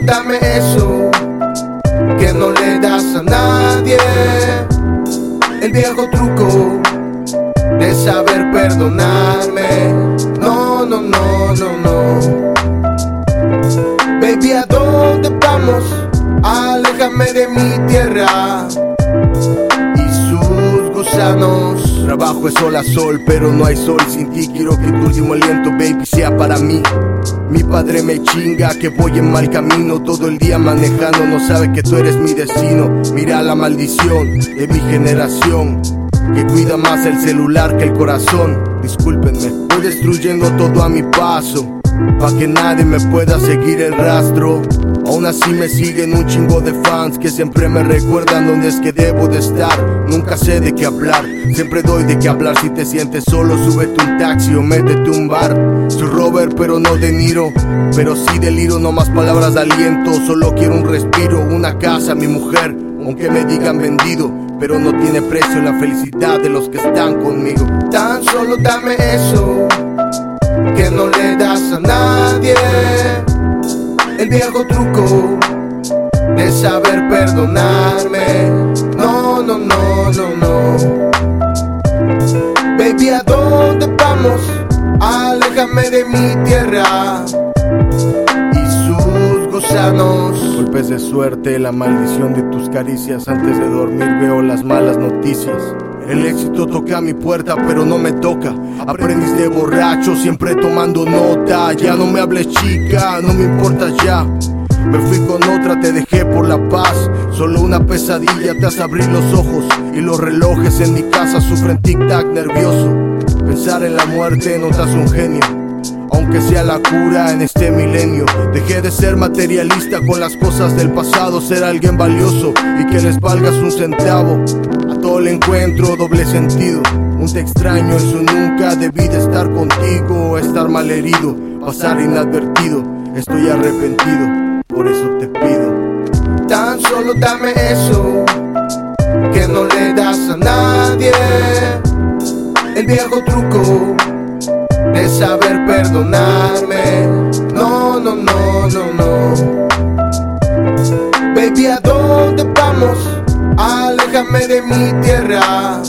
dame eso que no le das a nadie. El viejo truco de saber perdonarme. No, no, no, no, no. Baby, ¿a dónde vamos? Aléjame de mi tierra gusanos. Trabajo es sol a sol, pero no hay sol sin ti. Quiero que tu último aliento, baby, sea para mí. Mi padre me chinga que voy en mal camino todo el día manejando, no sabe que tú eres mi destino. Mira la maldición de mi generación que cuida más el celular que el corazón. Discúlpenme, voy destruyendo todo a mi paso. Pa' que nadie me pueda seguir el rastro. Aún así me siguen un chingo de fans que siempre me recuerdan dónde es que debo de estar. Nunca sé de qué hablar, siempre doy de qué hablar. Si te sientes solo, súbete un taxi o métete un bar. Soy Robert, pero no de Niro. Pero sí deliro, no más palabras de aliento. Solo quiero un respiro, una casa, mi mujer. Aunque me digan vendido, pero no tiene precio la felicidad de los que están conmigo. Tan solo dame eso Viejo truco de saber perdonarme. No, no, no, no, no. Baby, ¿a dónde vamos? Aléjame de mi tierra y sus gusanos. Golpes de suerte, la maldición de tus caricias. Antes de dormir veo las malas noticias. El éxito toca mi puerta, pero no me toca. Aprendiz de borracho, siempre tomando nota. Ya no me hables, chica, no me importa ya. Me fui con otra, te dejé por la paz. Solo una pesadilla te hace abrir los ojos. Y los relojes en mi casa sufren tic-tac nervioso. Pensar en la muerte no te hace un genio. Aunque sea la cura en este milenio, dejé de ser materialista con las cosas del pasado, ser alguien valioso y que les valgas un centavo. A todo el encuentro, doble sentido. Un te extraño, eso nunca debí de estar contigo, estar mal herido, pasar inadvertido. Estoy arrepentido, por eso te pido. Tan solo dame eso que no le das a nadie. El viejo truco saber perdonarme. No, no, no, no, no. Baby, ¿a dónde vamos? Aléjame de mi tierra.